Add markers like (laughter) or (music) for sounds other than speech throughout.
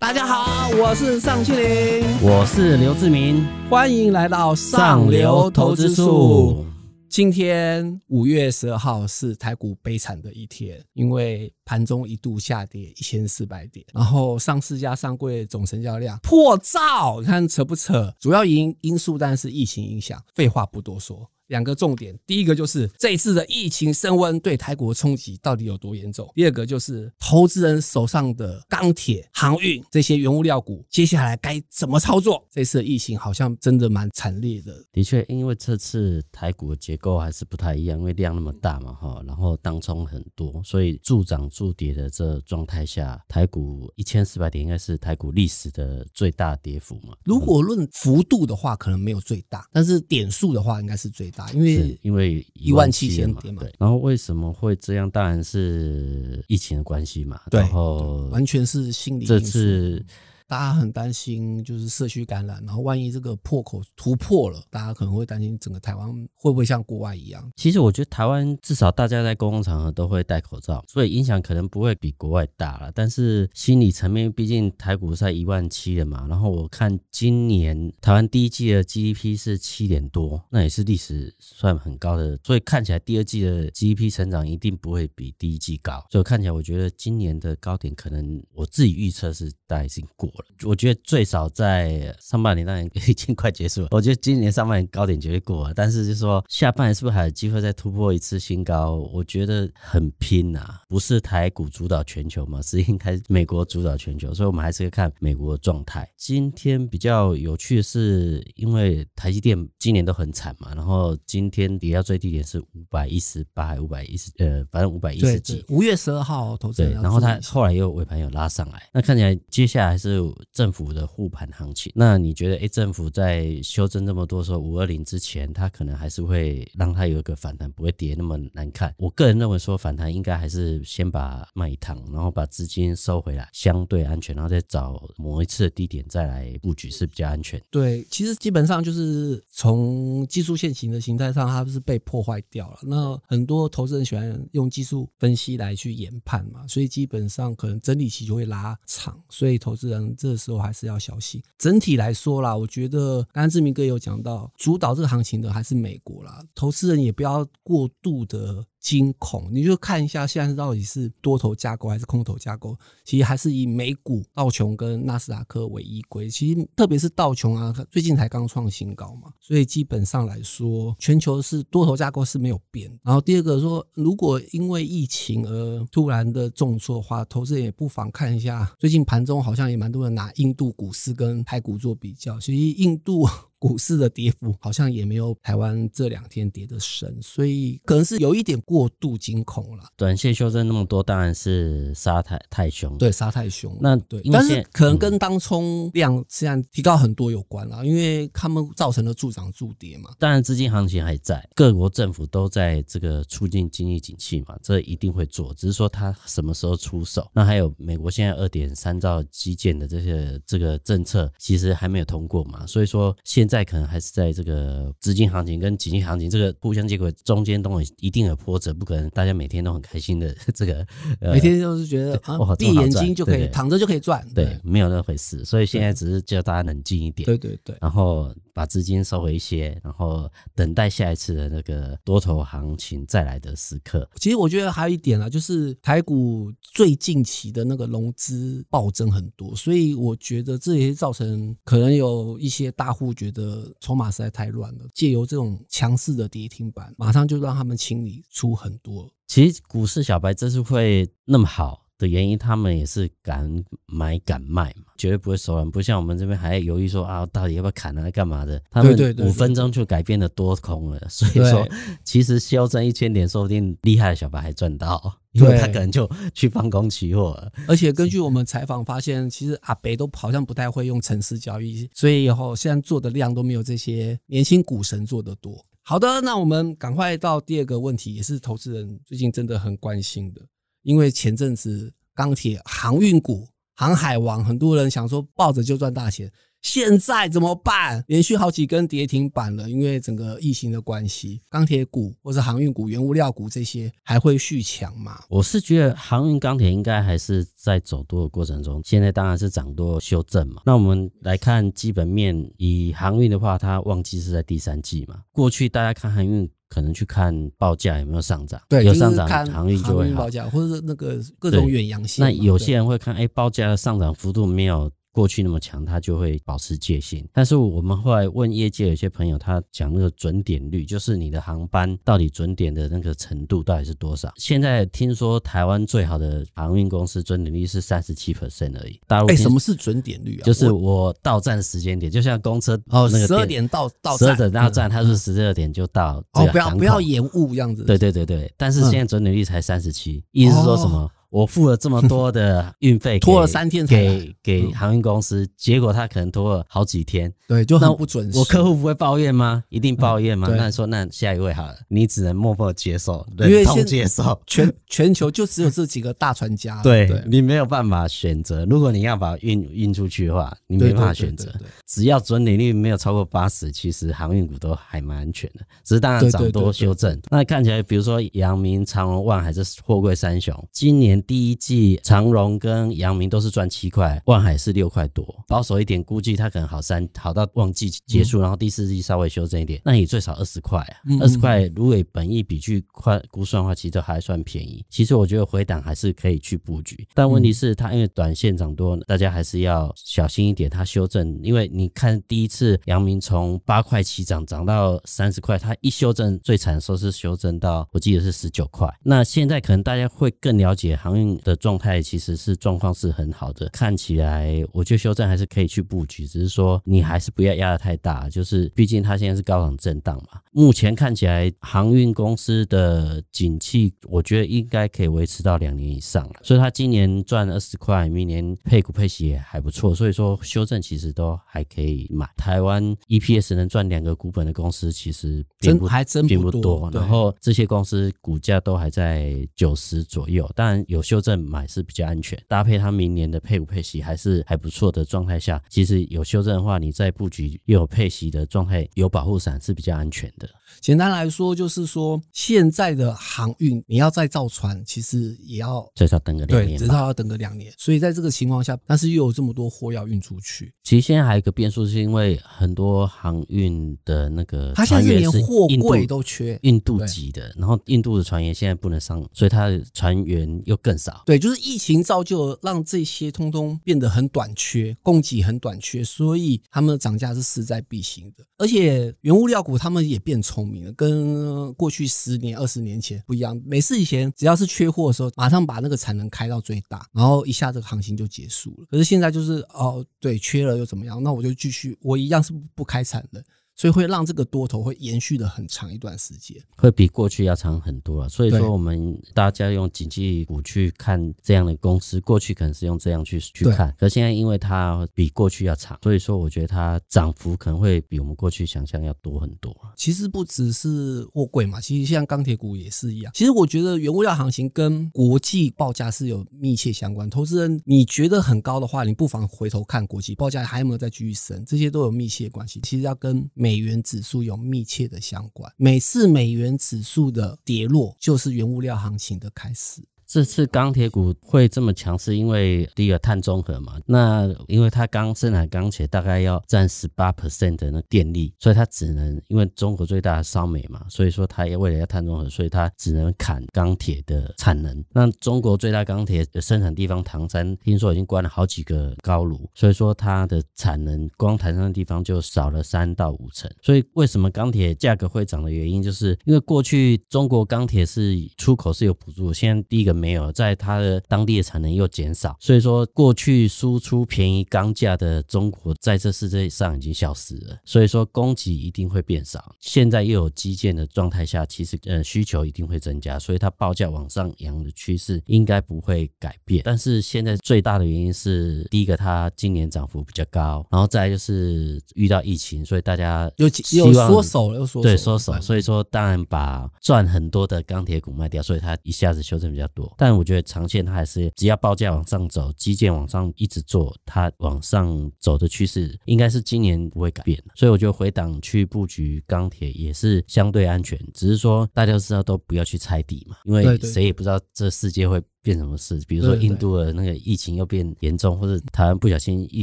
大家好，我是尚庆林，我是刘志明，欢迎来到上流投资术。今天五月十二号是台股悲惨的一天，因为盘中一度下跌一千四百点，然后上市加上柜总成交量破兆，你看扯不扯？主要因因素当然是疫情影响，废话不多说。两个重点，第一个就是这一次的疫情升温对台股的冲击到底有多严重？第二个就是投资人手上的钢铁、航运这些原物料股，接下来该怎么操作？这次的疫情好像真的蛮惨烈的。的确，因为这次台股的结构还是不太一样，因为量那么大嘛，哈，然后当冲很多，所以助涨助跌的这状态下，台股一千四百点应该是台股历史的最大跌幅嘛。如果论幅度的话，可能没有最大，但是点数的话，应该是最大。因为因为一万七千点嘛，对。然后为什么会这样？当然是疫情的关系嘛。对，然后完全是心理。这次。大家很担心，就是社区感染，然后万一这个破口突破了，大家可能会担心整个台湾会不会像国外一样。其实我觉得台湾至少大家在公共场合都会戴口罩，所以影响可能不会比国外大了。但是心理层面，毕竟台股在一万七了嘛。然后我看今年台湾第一季的 GDP 是七点多，那也是历史算很高的，所以看起来第二季的 GDP 成长一定不会比第一季高。所以看起来，我觉得今年的高点可能我自己预测是大概已经过。(laughs) 我觉得最少在上半年，当然 (laughs) 已经快结束了。我觉得今年上半年高点绝对过了，但是就是说下半年是不是还有机会再突破一次新高？我觉得很拼呐，不是台股主导全球嘛，是应该美国主导全球，所以我们还是要看美国的状态。今天比较有趣的是，因为台积电今年都很惨嘛，然后今天跌到最低点是五百一十八，还五百一十呃，反正五百一十几。五月十二号投资人，然后它后来又尾盘又拉上来，那看起来接下来是。政府的护盘行情，那你觉得，诶，政府在修正这么多说五二零之前，它可能还是会让它有一个反弹，不会跌那么难看。我个人认为说，反弹应该还是先把卖一趟，然后把资金收回来，相对安全，然后再找某一次的低点再来布局是比较安全。对，其实基本上就是从技术线型的形态上，它是被破坏掉了。那很多投资人喜欢用技术分析来去研判嘛，所以基本上可能整理期就会拉长，所以投资人这。时候还是要小心。整体来说啦，我觉得刚刚志明哥有讲到，主导这个行情的还是美国啦。投资人也不要过度的。惊恐，你就看一下现在到底是多头架构还是空头架构？其实还是以美股道琼跟纳斯达克为依归。其实特别是道琼啊，最近才刚创新高嘛，所以基本上来说，全球是多头架构是没有变。然后第二个说，如果因为疫情而突然的重挫的话，投资人也不妨看一下，最近盘中好像也蛮多人拿印度股市跟台股做比较。其实印度。股市的跌幅好像也没有台湾这两天跌的深，所以可能是有一点过度惊恐了。短线修正那么多，当然是杀太太凶。对，杀太凶。那对，但是可能跟当冲量现在提高很多有关了，因为他们造成了助涨助跌嘛。当然，资金行情还在，各国政府都在这个促进经济景气嘛，这一定会做，只是说他什么时候出手。那还有美国现在二点三兆基建的这些这个政策，其实还没有通过嘛，所以说现现在可能还是在这个资金行情跟基金行情这个互相接轨中间，都有一定的波折，不可能大家每天都很开心的 (laughs) 这个，呃、每天都是觉得闭眼睛就可以躺着就可以赚，对，对，没有那回事。所以现在只是叫大家冷静一点，对对对，然后把资金收回一些，然后等待下一次的那个多头行情再来的时刻。其实我觉得还有一点啊，就是台股最近期的那个融资暴增很多，所以我觉得这也是造成可能有一些大户觉得。的筹码实在太乱了，借由这种强势的跌停板，马上就让他们清理出很多。其实股市小白这次会那么好的原因，他们也是敢买敢卖嘛，绝对不会手软，不像我们这边还犹豫说啊，到底要不要砍啊，干嘛的？他们五分钟就改变了多空了，所以说 (laughs) 其实修正一千点，说不定厉害的小白还赚到。因为他可能就去放空期货了，而且根据我们采访发现，其实阿北都好像不太会用程式交易，所以以后现在做的量都没有这些年轻股神做的多。好的，那我们赶快到第二个问题，也是投资人最近真的很关心的，因为前阵子钢铁航运股航海王，很多人想说抱着就赚大钱。现在怎么办？连续好几根跌停板了，因为整个疫情的关系，钢铁股或是航运股、原物料股这些还会续强吗？我是觉得航运钢铁应该还是在走多的过程中，现在当然是涨多修正嘛。那我们来看基本面，以航运的话，它旺季是在第三季嘛。过去大家看航运，可能去看报价有没有上涨，对，有上涨，航运就会好，报价或者是那个各种远洋线。那有些人会看，哎，报价的上涨幅度没有。过去那么强，他就会保持戒心。但是我们后来问业界有些朋友，他讲那个准点率，就是你的航班到底准点的那个程度到底是多少？现在听说台湾最好的航运公司准点率是三十七 percent 而已。大陆，哎，什么是准点率啊？就是我到站时间点，就像公车哦，十二点到到十二点到站，它是十二点就到。哦，不要不要延误这样子。对对对对，但是现在准点率才三十七，意思是说什么？我付了这么多的 (laughs) 运费，拖了三天才给给航运公司，结果他可能拖了好几天，对，就很不准时。我客户不会抱怨吗？一定抱怨吗？那说那下一位好了，你只能默默接受，忍痛接受。全全球就只有这几个大船家，对，你没有办法选择。如果你要把运运出去的话，你没办法选择。只要准点率没有超过八十，其实航运股都还蛮安全的。只是当然涨多修正。那看起来，比如说阳明、长荣、万海这货柜三雄，今年。第一季长荣跟阳明都是赚七块，万海是六块多，保守一点估计它可能好三好到旺季结束，然后第四季稍微修正一点，那也最少二十块啊，二十块如果以本益比去快估算的话，其实都还算便宜。其实我觉得回档还是可以去布局，但问题是它因为短线涨多，大家还是要小心一点。它修正，因为你看第一次阳明从八块起涨涨到三十块，它一修正最惨的时候是修正到我记得是十九块。那现在可能大家会更了解航运的状态，其实是状况是很好的，看起来我觉得修正还是可以去布局，只是说你还是不要压得太大，就是毕竟它现在是高档震荡嘛。目前看起来航运公司的景气，我觉得应该可以维持到两年以上了，所以它今年赚二十块，明年配股配息也还不错，所以说修正其实都还可以买。台湾 EPS 能赚两个股本的公司，其实并不真还真并不多，然后这些公司股价都还在九十左右，当然有修正买是比较安全，搭配它明年的配股配息还是还不错的状态下，其实有修正的话，你在布局又有配息的状态，有保护伞是比较安全的。简单来说，就是说现在的航运，你要再造船，其实也要至少等个两年，对，至少要等个两年。所以在这个情况下，但是又有这么多货要运出去，其实现在还有一个变数，是因为很多航运的那个它现在连货柜都缺，印度籍的，然后印度的船员现在不能上，所以它的船员又更少。对，就是疫情造就让这些通通变得很短缺，供给很短缺，所以他们的涨价是势在必行的。而且原物料股他们也变聪明了，跟过去十年、二十年前不一样。每次以前只要是缺货的时候，马上把那个产能开到最大，然后一下这个行情就结束了。可是现在就是哦，对，缺了又怎么样？那我就继续，我一样是不开产的。所以会让这个多头会延续的很长一段时间，会比过去要长很多了。所以说，我们大家用景气股去看这样的公司，过去可能是用这样去去看，可现在因为它比过去要长，所以说我觉得它涨幅可能会比我们过去想象要多很多。其实不只是货柜嘛，其实像钢铁股也是一样。其实我觉得原物料行情跟国际报价是有密切相关。投资人你觉得很高的话，你不妨回头看国际报价还有没有再继续升，这些都有密切关系。其实要跟美美元指数有密切的相关，每次美元指数的跌落，就是原物料行情的开始。这次钢铁股会这么强，是因为第一个碳中和嘛？那因为它刚生产钢铁大概要占十八 percent 的那电力，所以它只能因为中国最大的烧煤嘛，所以说它也为了要碳中和，所以它只能砍钢铁的产能。那中国最大钢铁的生产地方唐山，听说已经关了好几个高炉，所以说它的产能光唐山的地方就少了三到五成。所以为什么钢铁价格会涨的原因，就是因为过去中国钢铁是出口是有补助，现在第一个。没有，在它的当地的产能又减少，所以说过去输出便宜钢价的中国，在这世界上已经消失了。所以说供给一定会变少。现在又有基建的状态下，其实呃需求一定会增加，所以它报价往上扬的趋势应该不会改变。但是现在最大的原因是，第一个它今年涨幅比较高，然后再来就是遇到疫情，所以大家又又缩手了，又缩对，缩手。所以说当然把赚很多的钢铁股卖掉，所以它一下子修正比较多。做。但我觉得长线它还是只要报价往上走，基建往上一直做，它往上走的趋势应该是今年不会改变。所以我觉得回档去布局钢铁也是相对安全，只是说大家都知道都不要去猜底嘛，因为谁也不知道这世界会。变什么事？比如说印度的那个疫情又变严重，或者台湾不小心疫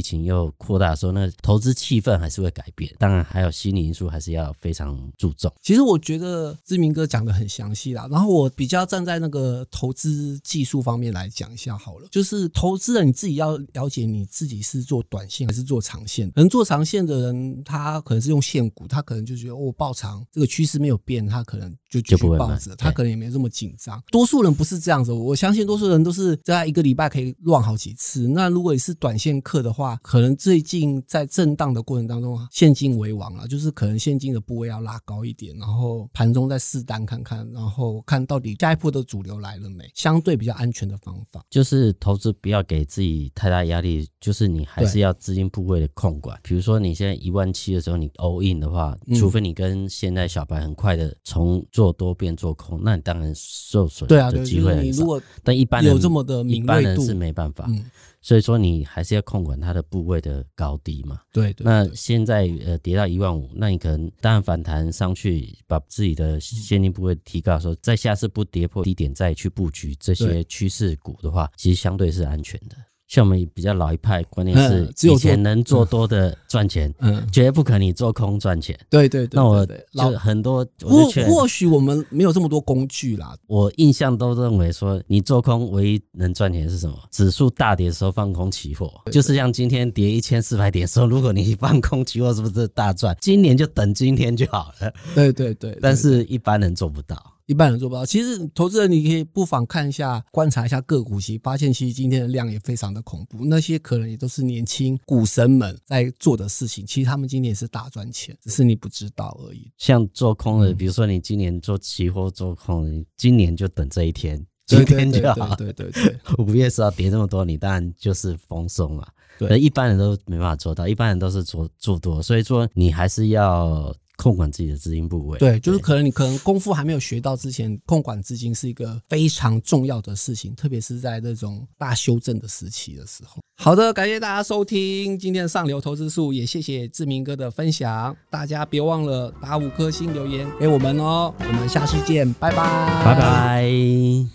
情又扩大的时候，那投资气氛还是会改变。当然还有心理因素，还是要非常注重。其实我觉得志明哥讲的很详细啦。然后我比较站在那个投资技术方面来讲一下好了。就是投资人你自己要了解你自己是做短线还是做长线。可能做长线的人，他可能是用现股，他可能就觉得哦，爆长这个趋势没有变，他可能就继续抱着，他可能也没这么紧张。多数人不是这样子，我相信。多数人都是在一个礼拜可以乱好几次。那如果你是短线客的话，可能最近在震荡的过程当中，现金为王啊，就是可能现金的部位要拉高一点，然后盘中再试单看看，然后看到底下一波的主流来了没，相对比较安全的方法，就是投资不要给自己太大压力，就是你还是要资金部位的控管。比如说你现在一万七的时候，你 all in 的话，除非你跟现在小白很快的从做多变做空，那你当然受损的机会很少。但一般人有这么的敏锐度，一般人是没办法，嗯，所以说你还是要控管它的部位的高低嘛。对，对，对，那现在呃跌到一万五，那你可能当然反弹上去，把自己的现金部位提高的时候，在下次不跌破低点再去布局这些趋势股的话，其实相对是安全的。像我们比较老一派，关键是以前能做多的赚钱，嗯，绝对不可能你做空赚钱。对对对，那我就很多，或或许我们没有这么多工具啦。我印象都认为说，你做空唯一能赚钱是什么？指数大跌的时候放空期货，就是像今天跌一千四百点的时候，如果你放空期货，是不是大赚？今年就等今天就好了。对对对，但是一般人做不到。一般人做不到。其实，投资人你可以不妨看一下、观察一下个股，其实发现其实今天的量也非常的恐怖。那些可能也都是年轻股神们在做的事情，其实他们今年也是大赚钱，只是你不知道而已。像做空的，比如说你今年做期货做空，你今年就等这一天，今天就好。对对对，对，(laughs) 五月十号跌这么多，你当然就是丰收嘛。对，一般人都没办法做到，一般人都是做做多，所以说你还是要。控管自己的资金部位，对，就是可能你可能功夫还没有学到之前，控管资金是一个非常重要的事情，特别是在这种大修正的时期的时候。好的，感谢大家收听今天的上流投资术，也谢谢志明哥的分享。大家别忘了打五颗星留言给我们哦，我们下次见，拜拜，拜拜。